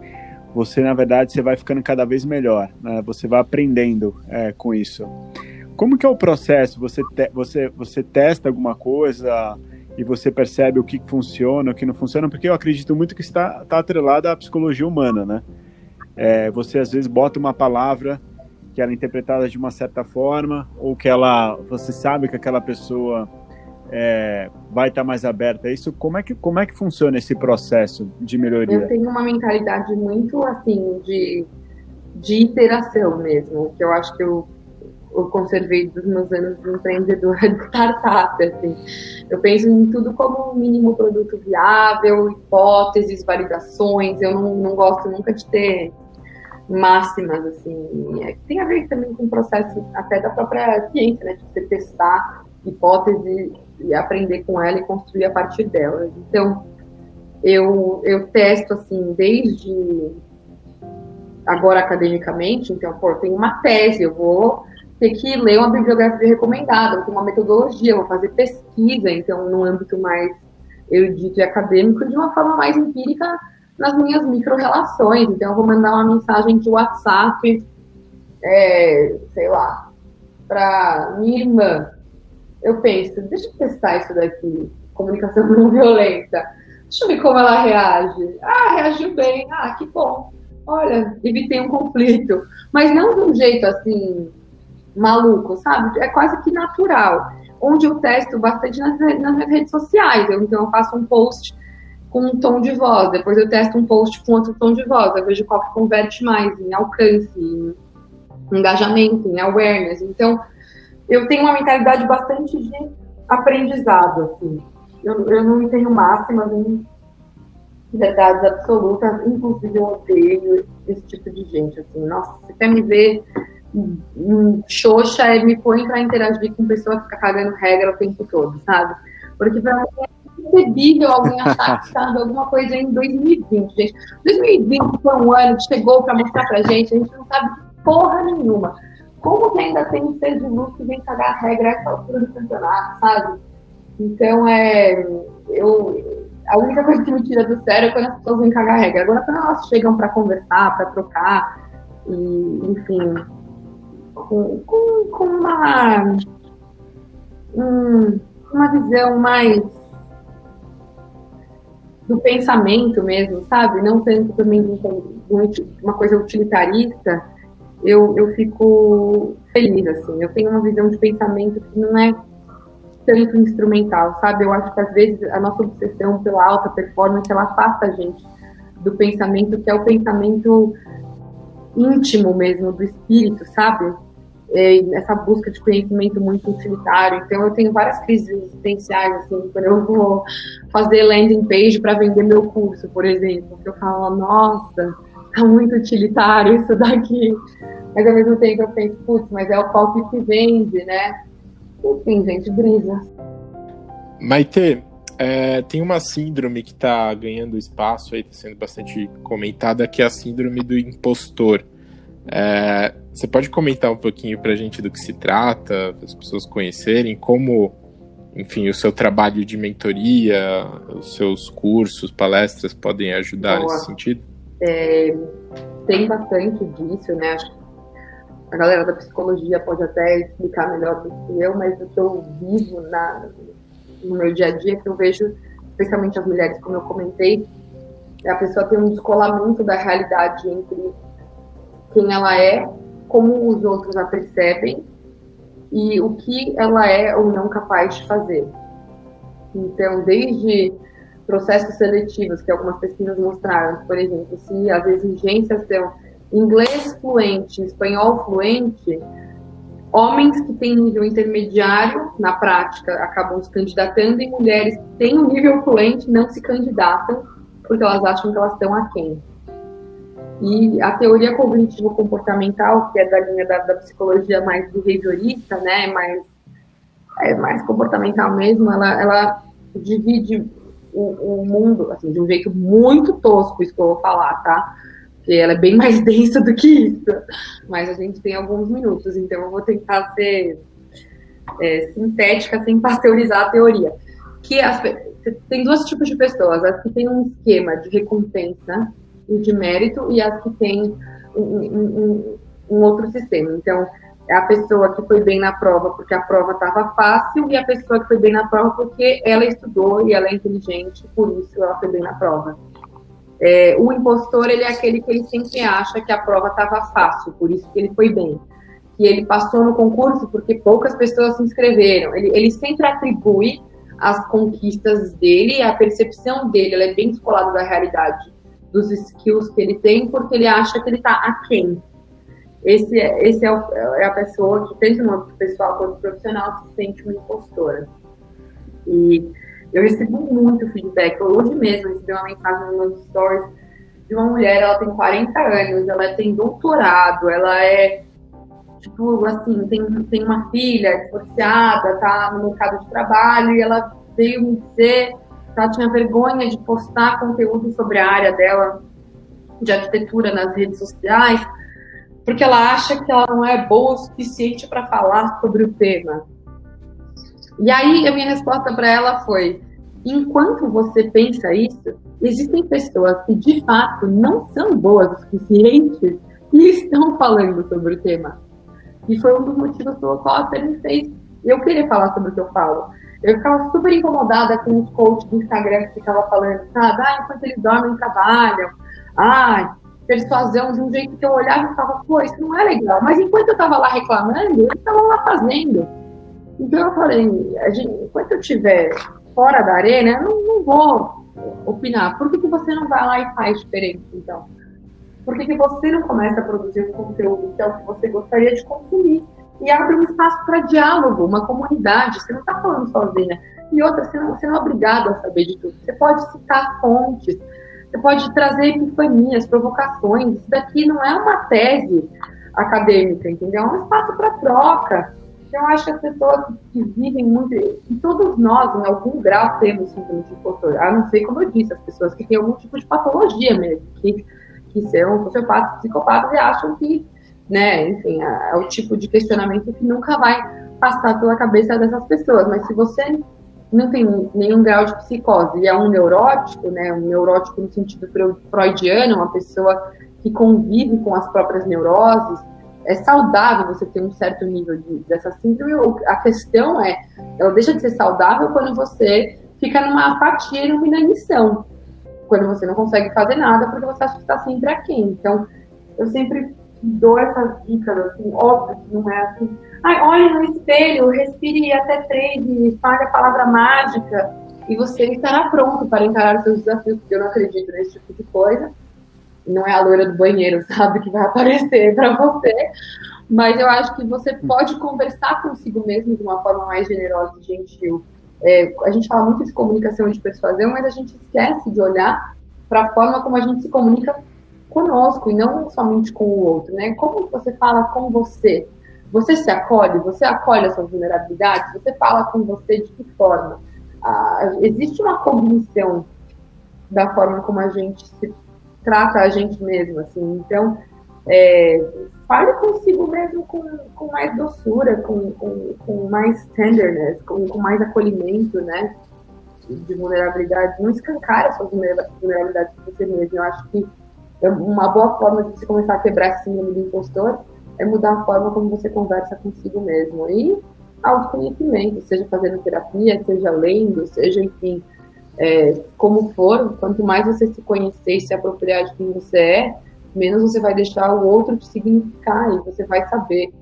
Speaker 2: você, na verdade, você vai ficando cada vez melhor, né? você vai aprendendo é, com isso. Como que é o processo? Você, te, você, você testa alguma coisa e você percebe o que funciona, o que não funciona? Porque eu acredito muito que está, está atrelado à psicologia humana, né? É, você às vezes bota uma palavra que ela é interpretada de uma certa forma ou que ela, você sabe que aquela pessoa é, vai estar mais aberta. Isso como é que como é que funciona esse processo de melhoria?
Speaker 3: Eu tenho uma mentalidade muito assim de de interação mesmo, que eu acho que eu eu conservei dos meus anos de empreendedora de startup, assim. Eu penso em tudo como um mínimo produto viável, hipóteses, validações. Eu não, não gosto nunca de ter máximas, assim. É, tem a ver também com o processo até da própria ciência, né? De você testar hipótese e aprender com ela e construir a partir dela. Então, eu, eu testo, assim, desde agora academicamente, então, pô, tem uma tese, eu vou ter que ler uma bibliografia recomendada, ter uma metodologia, vou fazer pesquisa, então, no âmbito mais erudito e acadêmico, de uma forma mais empírica nas minhas micro-relações. Então, eu vou mandar uma mensagem de WhatsApp, é, sei lá, para minha irmã. Eu penso, deixa eu testar isso daqui, comunicação não violenta. Deixa eu ver como ela reage. Ah, reagiu bem. Ah, que bom. Olha, evitei um conflito. Mas não de um jeito assim, maluco, sabe? É quase que natural. Onde eu testo bastante nas, nas minhas redes sociais. Eu, então, eu faço um post com um tom de voz, depois eu testo um post com outro tom de voz, eu vejo qual que converte mais em alcance, em engajamento, em awareness. Então, eu tenho uma mentalidade bastante de aprendizado, assim. Eu, eu não tenho máximas, nem verdades absolutas, inclusive eu odeio esse tipo de gente, assim. Nossa, você quer me ver Xoxa é me põe para interagir com pessoas que ficam cagando regra o tempo todo, sabe? Porque pra mim inconcebível alguém que está alguma coisa em 2020, gente. 2020 foi um ano que chegou para mostrar pra gente, a gente não sabe porra nenhuma. Como que ainda tem um ser de luz que vem cagar a regra essa altura do campeonato, sabe? Então, é, eu, a única coisa que me tira do sério é quando as pessoas vêm cagar a regra. Agora, quando elas chegam para conversar, para trocar, e, enfim, com, com, com uma, um, uma visão mais do pensamento mesmo, sabe? Não tanto também de uma coisa utilitarista, eu, eu fico feliz, assim. Eu tenho uma visão de pensamento que não é tanto instrumental, sabe? Eu acho que às vezes a nossa obsessão pela alta performance, ela afasta a gente do pensamento que é o pensamento íntimo mesmo, do espírito, sabe? É, essa busca de conhecimento muito utilitário. Então, eu tenho várias crises existenciais, assim, quando eu vou fazer landing page para vender meu curso, por exemplo, que eu falo, nossa, tá muito utilitário isso daqui. Mas ao mesmo tempo eu penso, putz, mas é o palco que vende, né? Enfim, gente, brisa.
Speaker 4: Maite, é, tem uma síndrome que está ganhando espaço aí, está sendo bastante comentada, que é a síndrome do impostor. É, você pode comentar um pouquinho para a gente do que se trata, para as pessoas conhecerem como, enfim, o seu trabalho de mentoria, os seus cursos, palestras podem ajudar Boa. nesse sentido?
Speaker 3: É, tem bastante disso, né? Acho que a galera da psicologia pode até explicar melhor do que eu, mas o que eu vivo na, no meu dia a dia, que eu vejo, especialmente as mulheres, como eu comentei, a pessoa ter um descolamento da realidade entre quem ela é, como os outros a percebem e o que ela é ou não capaz de fazer. Então, desde processos seletivos, que algumas pesquisas mostraram, por exemplo, se as exigências são inglês fluente, espanhol fluente, homens que têm nível intermediário, na prática, acabam se candidatando, e mulheres que têm um nível fluente não se candidatam, porque elas acham que elas estão aquém. E a teoria cognitivo-comportamental, que é da linha da, da, psicologia mais behaviorista, né, mais, é mais comportamental mesmo, ela, ela divide o, o mundo, assim, de um jeito muito tosco, isso que eu vou falar, tá? porque ela é bem mais densa do que isso. Mas a gente tem alguns minutos, então eu vou tentar ser é, sintética sem pasteurizar a teoria. Que as, tem dois tipos de pessoas: as que têm um esquema de recompensa e de mérito, e as que têm um, um, um outro sistema. Então, é a pessoa que foi bem na prova porque a prova estava fácil, e a pessoa que foi bem na prova porque ela estudou e ela é inteligente, por isso ela foi bem na prova. É, o impostor, ele é aquele que ele sempre acha que a prova estava fácil, por isso que ele foi bem. Que ele passou no concurso porque poucas pessoas se inscreveram. Ele, ele sempre atribui as conquistas dele, a percepção dele, ela é bem descolada da realidade, dos skills que ele tem, porque ele acha que ele está aquém. Esse, esse é, o, é, a pessoa que, tanto no pessoal quanto profissional, se sente uma impostora. E eu recebo muito feedback. Hoje mesmo recebi uma mensagem nos meus stories de uma mulher, ela tem 40 anos, ela tem doutorado, ela é, tipo, assim, tem, tem uma filha divorciada, tá no mercado de trabalho, e ela veio me dizer ela tinha vergonha de postar conteúdo sobre a área dela de arquitetura nas redes sociais, porque ela acha que ela não é boa o suficiente para falar sobre o tema. E aí a minha resposta para ela foi: enquanto você pensa isso, existem pessoas que de fato não são boas o suficiente e estão falando sobre o tema. E foi um dos motivos pelo qual até me fez eu querer falar sobre o que eu falo. Eu ficava super incomodada com os coaches do Instagram que ficavam falando, sabe? Ah, enquanto eles dormem, trabalham. Ah, persuasão de um jeito que eu olhava e falava, pô, isso não é legal. Mas enquanto eu estava lá reclamando, eles estavam lá fazendo. Então eu falei, gente, enquanto eu tiver fora da arena, eu não, não vou opinar. Por que, que você não vai lá e faz diferente, então? Por que, que você não começa a produzir um conteúdo que é o que você gostaria de consumir? E abre um espaço para diálogo, uma comunidade. Você não está falando sozinha. E outra, você não, você não é obrigado a saber de tudo. Você pode citar fontes, você pode trazer epifanias, provocações. Isso daqui não é uma tese acadêmica, entendeu? É um espaço para troca. Então, eu acho que as pessoas que vivem muito, e todos nós, em algum grau, temos síndrome de impostor. A não ser, como eu disse, as pessoas que têm algum tipo de patologia mesmo, que, que são sociopatas, psicopatas e acham que, né, enfim, é, é o tipo de questionamento que nunca vai passar pela cabeça dessas pessoas. Mas se você não tem nenhum grau de psicose e é um neurótico, né, um neurótico no sentido freudiano, uma pessoa que convive com as próprias neuroses, é saudável você ter um certo nível de, dessa síndrome. A questão é, ela deixa de ser saudável quando você fica numa apatia e numa inanição. Quando você não consegue fazer nada porque você acha que está sempre aqui. Então, eu sempre dou essas dicas, assim, óbvio que não é assim. Ai, olhe no espelho, respire até três e fale a palavra mágica e você estará pronto para encarar os seus desafios, porque eu não acredito nesse tipo de coisa não é a loira do banheiro, sabe, que vai aparecer para você. Mas eu acho que você pode conversar consigo mesmo de uma forma mais generosa e gentil. É, a gente fala muito de comunicação e de persuasão, mas a gente esquece de olhar para a forma como a gente se comunica conosco e não somente com o outro, né? Como você fala com você? Você se acolhe? Você acolhe as suas vulnerabilidades? Você fala com você de que forma? Ah, existe uma cognição da forma como a gente se trata a gente mesmo, assim. Então, é, fale consigo mesmo com, com mais doçura, com, com, com mais tenderness, com, com mais acolhimento, né? De vulnerabilidade. Não escancar as suas vulnerabilidades para você mesmo. Eu acho que uma boa forma de você começar a quebrar esse síndrome do impostor é mudar a forma como você conversa consigo mesmo. E autoconhecimento, seja fazendo terapia, seja lendo, seja, enfim, é, como for, quanto mais você se conhecer e se apropriar de quem você é, menos você vai deixar o outro te significar e você vai saber,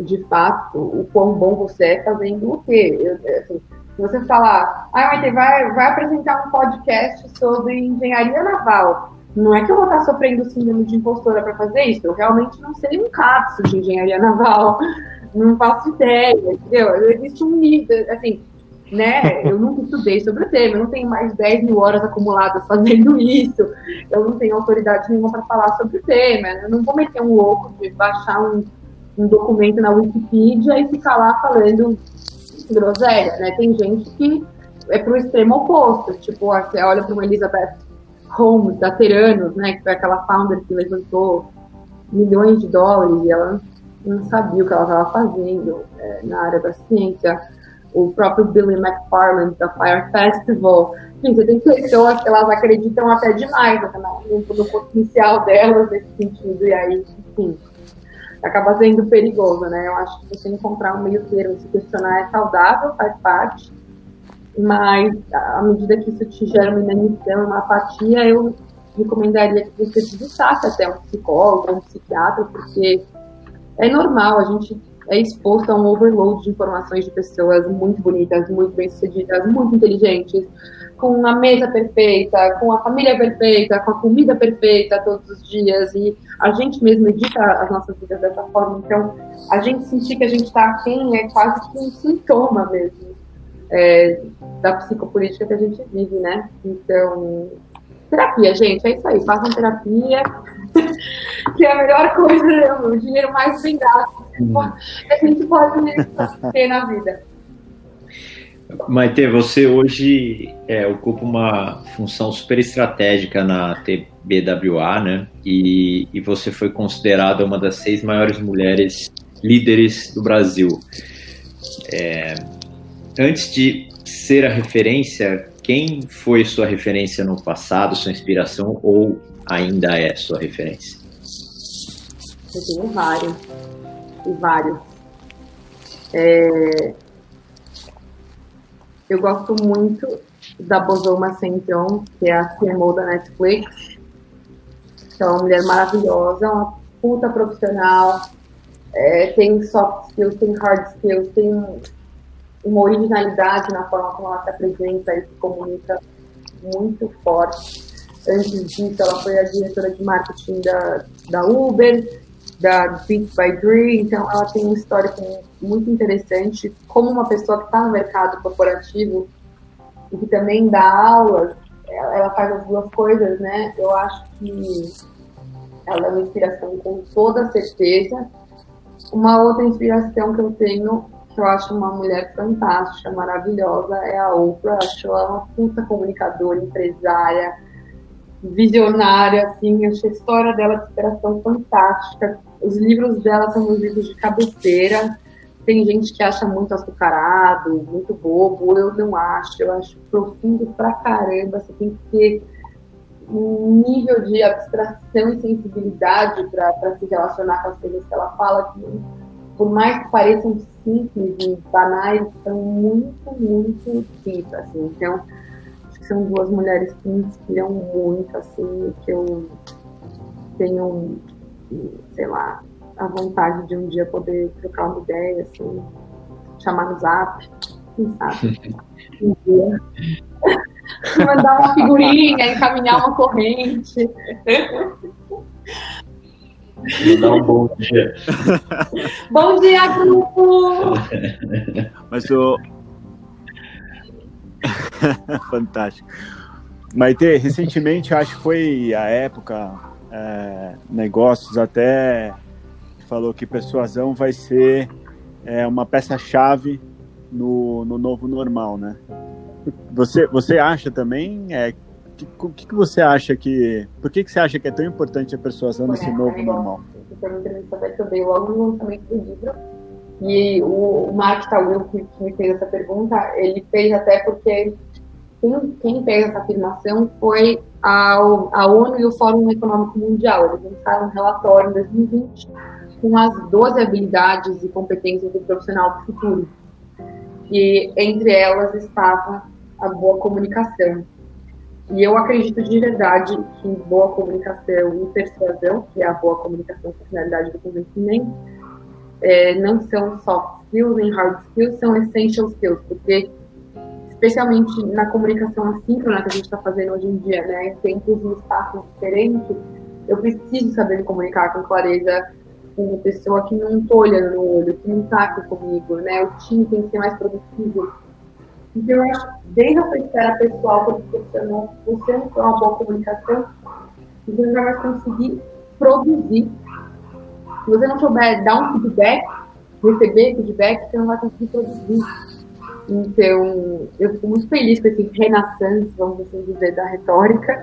Speaker 3: de fato, o quão bom você é fazendo o quê. Eu, assim, se você falar, ah, vai, vai apresentar um podcast sobre engenharia naval, não é que eu vou estar sofrendo síndrome de impostora para fazer isso, eu realmente não sei um caso de engenharia naval, não faço ideia, entendeu? Existe um nível, assim, né? Eu nunca estudei sobre o tema, eu não tenho mais 10 mil horas acumuladas fazendo isso, eu não tenho autoridade nenhuma para falar sobre o tema, eu não vou meter um louco de baixar um, um documento na Wikipedia e ficar lá falando groselha, né? Tem gente que é pro extremo oposto, tipo, você olha para uma Elizabeth Holmes, da Teranos, né, que foi aquela founder que levantou milhões de dólares e ela não sabia o que ela estava fazendo é, na área da ciência o próprio Billy McFarland da Fire Festival. Enfim, você tem pessoas que elas acreditam até demais né, no, no potencial delas nesse sentido, e aí, enfim, acaba sendo perigoso, né? Eu acho que você encontrar um meio termo, se questionar é saudável, faz parte, mas à medida que isso te gera uma inanição, uma apatia, eu recomendaria que você visitasse até um psicólogo, um psiquiatra, porque é normal, a gente é exposto a um overload de informações de pessoas muito bonitas, muito bem-sucedidas, muito inteligentes, com a mesa perfeita, com a família perfeita, com a comida perfeita todos os dias, e a gente mesmo edita as nossas vidas dessa forma. Então, a gente sentir que a gente está aquém é quase que um sintoma mesmo é, da psicopolítica que a gente vive, né? Então, terapia, gente, é isso aí, façam terapia, que é a melhor coisa, né? o dinheiro mais bem gasto que a gente pode ter na vida.
Speaker 1: Maite, você hoje é, ocupa uma função super estratégica na TBWA, né? E, e você foi considerada uma das seis maiores mulheres líderes do Brasil. É, antes de ser a referência, quem foi sua referência no passado, sua inspiração, ou ainda é sua referência?
Speaker 3: Eu tenho vários vários. É... Eu gosto muito da Bozoma Senton, que é a CMO da Netflix. Que é uma mulher maravilhosa, uma puta profissional, é, tem soft skills, tem hard skills, tem uma originalidade na forma como ela se apresenta e se comunica muito forte. Antes disso, ela foi a diretora de marketing da, da Uber, da Beat by Dre, então ela tem um histórico muito interessante, como uma pessoa que está no mercado corporativo e que também dá aulas, ela faz as duas coisas, né? Eu acho que ela é uma inspiração com toda certeza. Uma outra inspiração que eu tenho que eu acho uma mulher fantástica, maravilhosa, é a Oprah. Acho ela uma puta comunicadora, empresária, visionária, assim. Acho a história dela de inspiração fantástica. Os livros dela são os livros de cabeceira. Tem gente que acha muito açucarado, muito bobo. Eu não acho. Eu acho profundo pra caramba. Você tem que ter um nível de abstração e sensibilidade para se relacionar com as coisas que ela fala que por mais que pareçam simples e banais, são muito, muito deep, assim. Então, acho que são duas mulheres que me inspiram muito, assim, que eu tenho, sei lá, a vontade de um dia poder trocar uma ideia, assim, chamar no zap, quem sabe, um dia. Mandar uma figurinha, encaminhar uma corrente.
Speaker 1: Um bom dia.
Speaker 3: bom dia, grupo!
Speaker 2: Mas o. Fantástico. Maite, recentemente, acho que foi a época, é, negócios até falou que persuasão vai ser é, uma peça-chave no, no novo normal, né? Você, você acha também é, o que, que, você acha que. Por que, que você acha que é tão importante a persuasão nesse novo normal?
Speaker 3: Uma entrevista que eu dei logo no lançamento do livro. E o, o Mark Tawil, que, que me fez essa pergunta, ele fez até porque quem, quem fez essa afirmação foi a, a ONU e o Fórum Econômico Mundial. Eles lançaram um relatório em 2020 com as 12 habilidades e competências do profissional do futuro. E entre elas estava a boa comunicação. E eu acredito de verdade que boa comunicação e persuasão, que é a boa comunicação com a finalidade do convencimento, é, não são soft skills nem hard skills, são essential skills, porque especialmente na comunicação assíncrona que a gente está fazendo hoje em dia, né, em tempos e espaços diferentes, eu preciso saber me comunicar com clareza com uma pessoa que não estou olhando no olho, que não está aqui comigo, né, o time tem que ser mais produtivo, então, eu acho desde a sua esfera pessoal como profissional, você não tem uma boa comunicação, você não vai conseguir produzir. Se você não souber dar um feedback, receber feedback, você não vai conseguir produzir. Então, eu fico muito feliz com esse renaissance, vamos assim dizer, da retórica,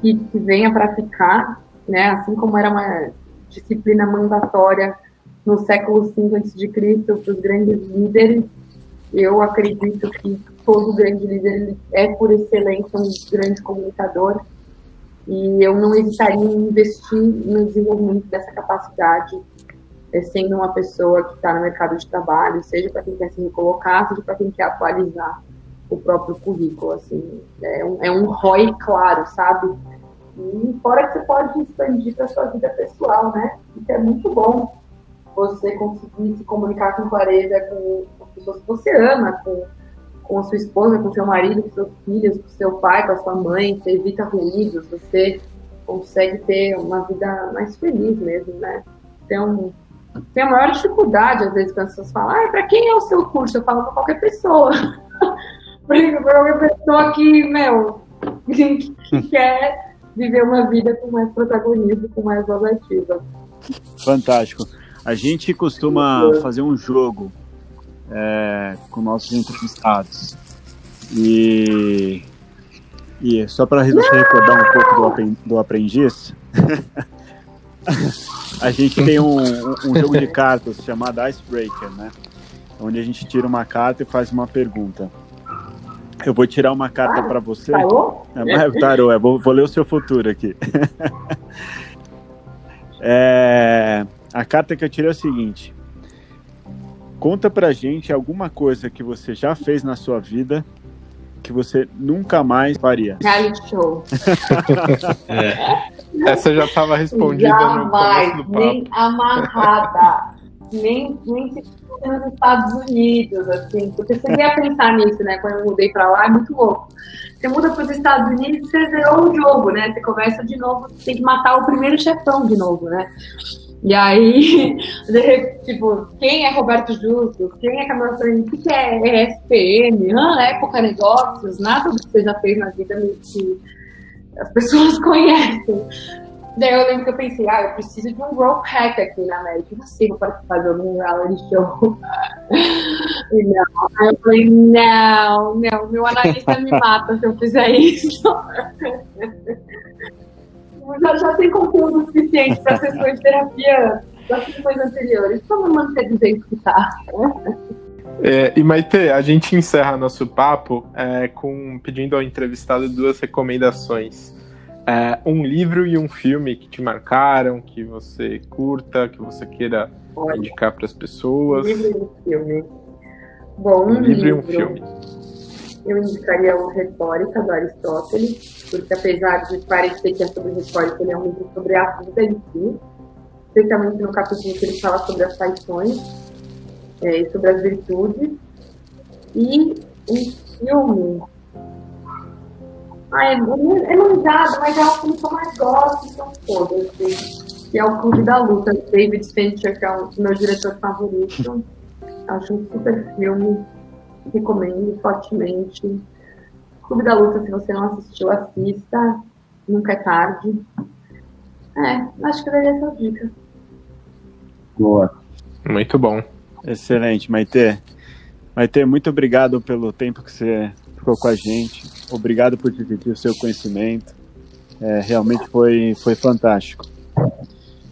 Speaker 3: que, que venha para ficar, né? Assim como era uma disciplina mandatória no século V a.C. para os grandes líderes, eu acredito que todo grande líder é, por excelência, um grande comunicador. E eu não hesitaria em investir no desenvolvimento dessa capacidade, é, sendo uma pessoa que está no mercado de trabalho, seja para quem quer se recolocar, seja para quem quer atualizar o próprio currículo. Assim, é um, é um ROI claro, sabe? E fora que você pode expandir para sua vida pessoal, né? Isso é muito bom você conseguir se comunicar com clareza com pessoas que você ama, com, com a sua esposa, com seu marido, com seus filhos, com seu pai, com a sua mãe, você evita ruídos, você consegue ter uma vida mais feliz mesmo, né? Então, tem a maior dificuldade, às vezes, quando as pessoas falam, ah, para quem é o seu curso? Eu falo para qualquer pessoa. para qualquer pessoa que, meu, que quer viver uma vida com mais protagonismo, com mais voz ativa.
Speaker 2: Fantástico. A gente costuma fazer um jogo é, com nossos entrevistados. E, e só para você recordar um pouco do, do aprendiz, a gente tem um, um, jogo de cartas chamado Icebreaker, né? Onde a gente tira uma carta e faz uma pergunta. Eu vou tirar uma carta para você.
Speaker 3: Tarô?
Speaker 2: É, tarô, é, vou, vou ler o seu futuro aqui. é, a carta que eu tirei é o seguinte: Conta pra gente alguma coisa que você já fez na sua vida que você nunca mais faria.
Speaker 3: Reality show.
Speaker 4: é. Essa já estava respondida
Speaker 3: Jamais,
Speaker 4: no começo do papo.
Speaker 3: Nem amarrada. nem, nem se nos Estados Unidos, assim, porque você ia pensar nisso, né? Quando eu mudei pra lá, é muito louco. Você muda para os Estados Unidos, você zerou o jogo, né? Você começa de novo, você tem que matar o primeiro chefão de novo, né? E aí, tipo, quem é Roberto Justo? Quem é Camila Sorrentino? O que é ESPM? Ah, época negócios? Nada do que você já fez na vida que as pessoas conhecem. Daí eu lembro que eu pensei, ah, eu preciso de um growth hack aqui na América. Não sei, vou participar de algum reality show. E não. Aí eu falei, não, não, meu analista me mata se eu fizer isso. Já, já tem conteúdo suficiente para sessões de terapia das sessões anteriores. Só me manter do jeito que tá.
Speaker 4: É, e Maite, a gente encerra nosso papo é, com pedindo ao entrevistado duas recomendações. É, um livro e um filme que te marcaram, que você curta, que você queira Olha, indicar para as pessoas.
Speaker 3: Livro e um filme. Bom, um, um livro, livro, e um filme. Eu indicaria o Retórica, do Aristóteles, porque apesar de parecer que é sobre retórica, ele é um livro sobre a vida em si, especialmente no capítulo que ele fala sobre as paixões é, e sobre as virtudes. E um filme ah, é, é manjado, mas é o filme que eu mais gosto, então foda assim, Que é o Clube da Luta, David Fincher, que é o meu diretor favorito. Acho um super filme, recomendo fortemente. Clube da Luta, se você não assistiu, assista. Nunca é tarde. É, acho que daria essa dica.
Speaker 2: Boa.
Speaker 4: Muito bom.
Speaker 2: Excelente, Maite. Maite, muito obrigado pelo tempo que você ficou com a gente. Obrigado por dividir o seu conhecimento. É, realmente foi, foi fantástico.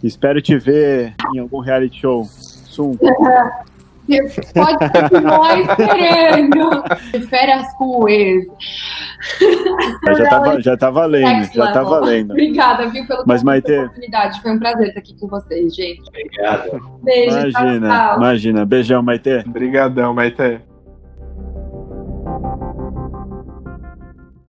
Speaker 2: Espero te ver em algum reality show. Sum.
Speaker 3: Pode continuar esperando. Férias com o ex.
Speaker 2: Já tá, já tá valendo, já tá valendo.
Speaker 3: Obrigada, viu, pelo
Speaker 2: Mas, Maite...
Speaker 3: oportunidade. Foi um prazer estar aqui com vocês, gente.
Speaker 1: Obrigado.
Speaker 3: Beijo,
Speaker 2: imagina,
Speaker 3: tchau, tchau.
Speaker 2: imagina. Beijão, Maite.
Speaker 4: Obrigadão, Maite.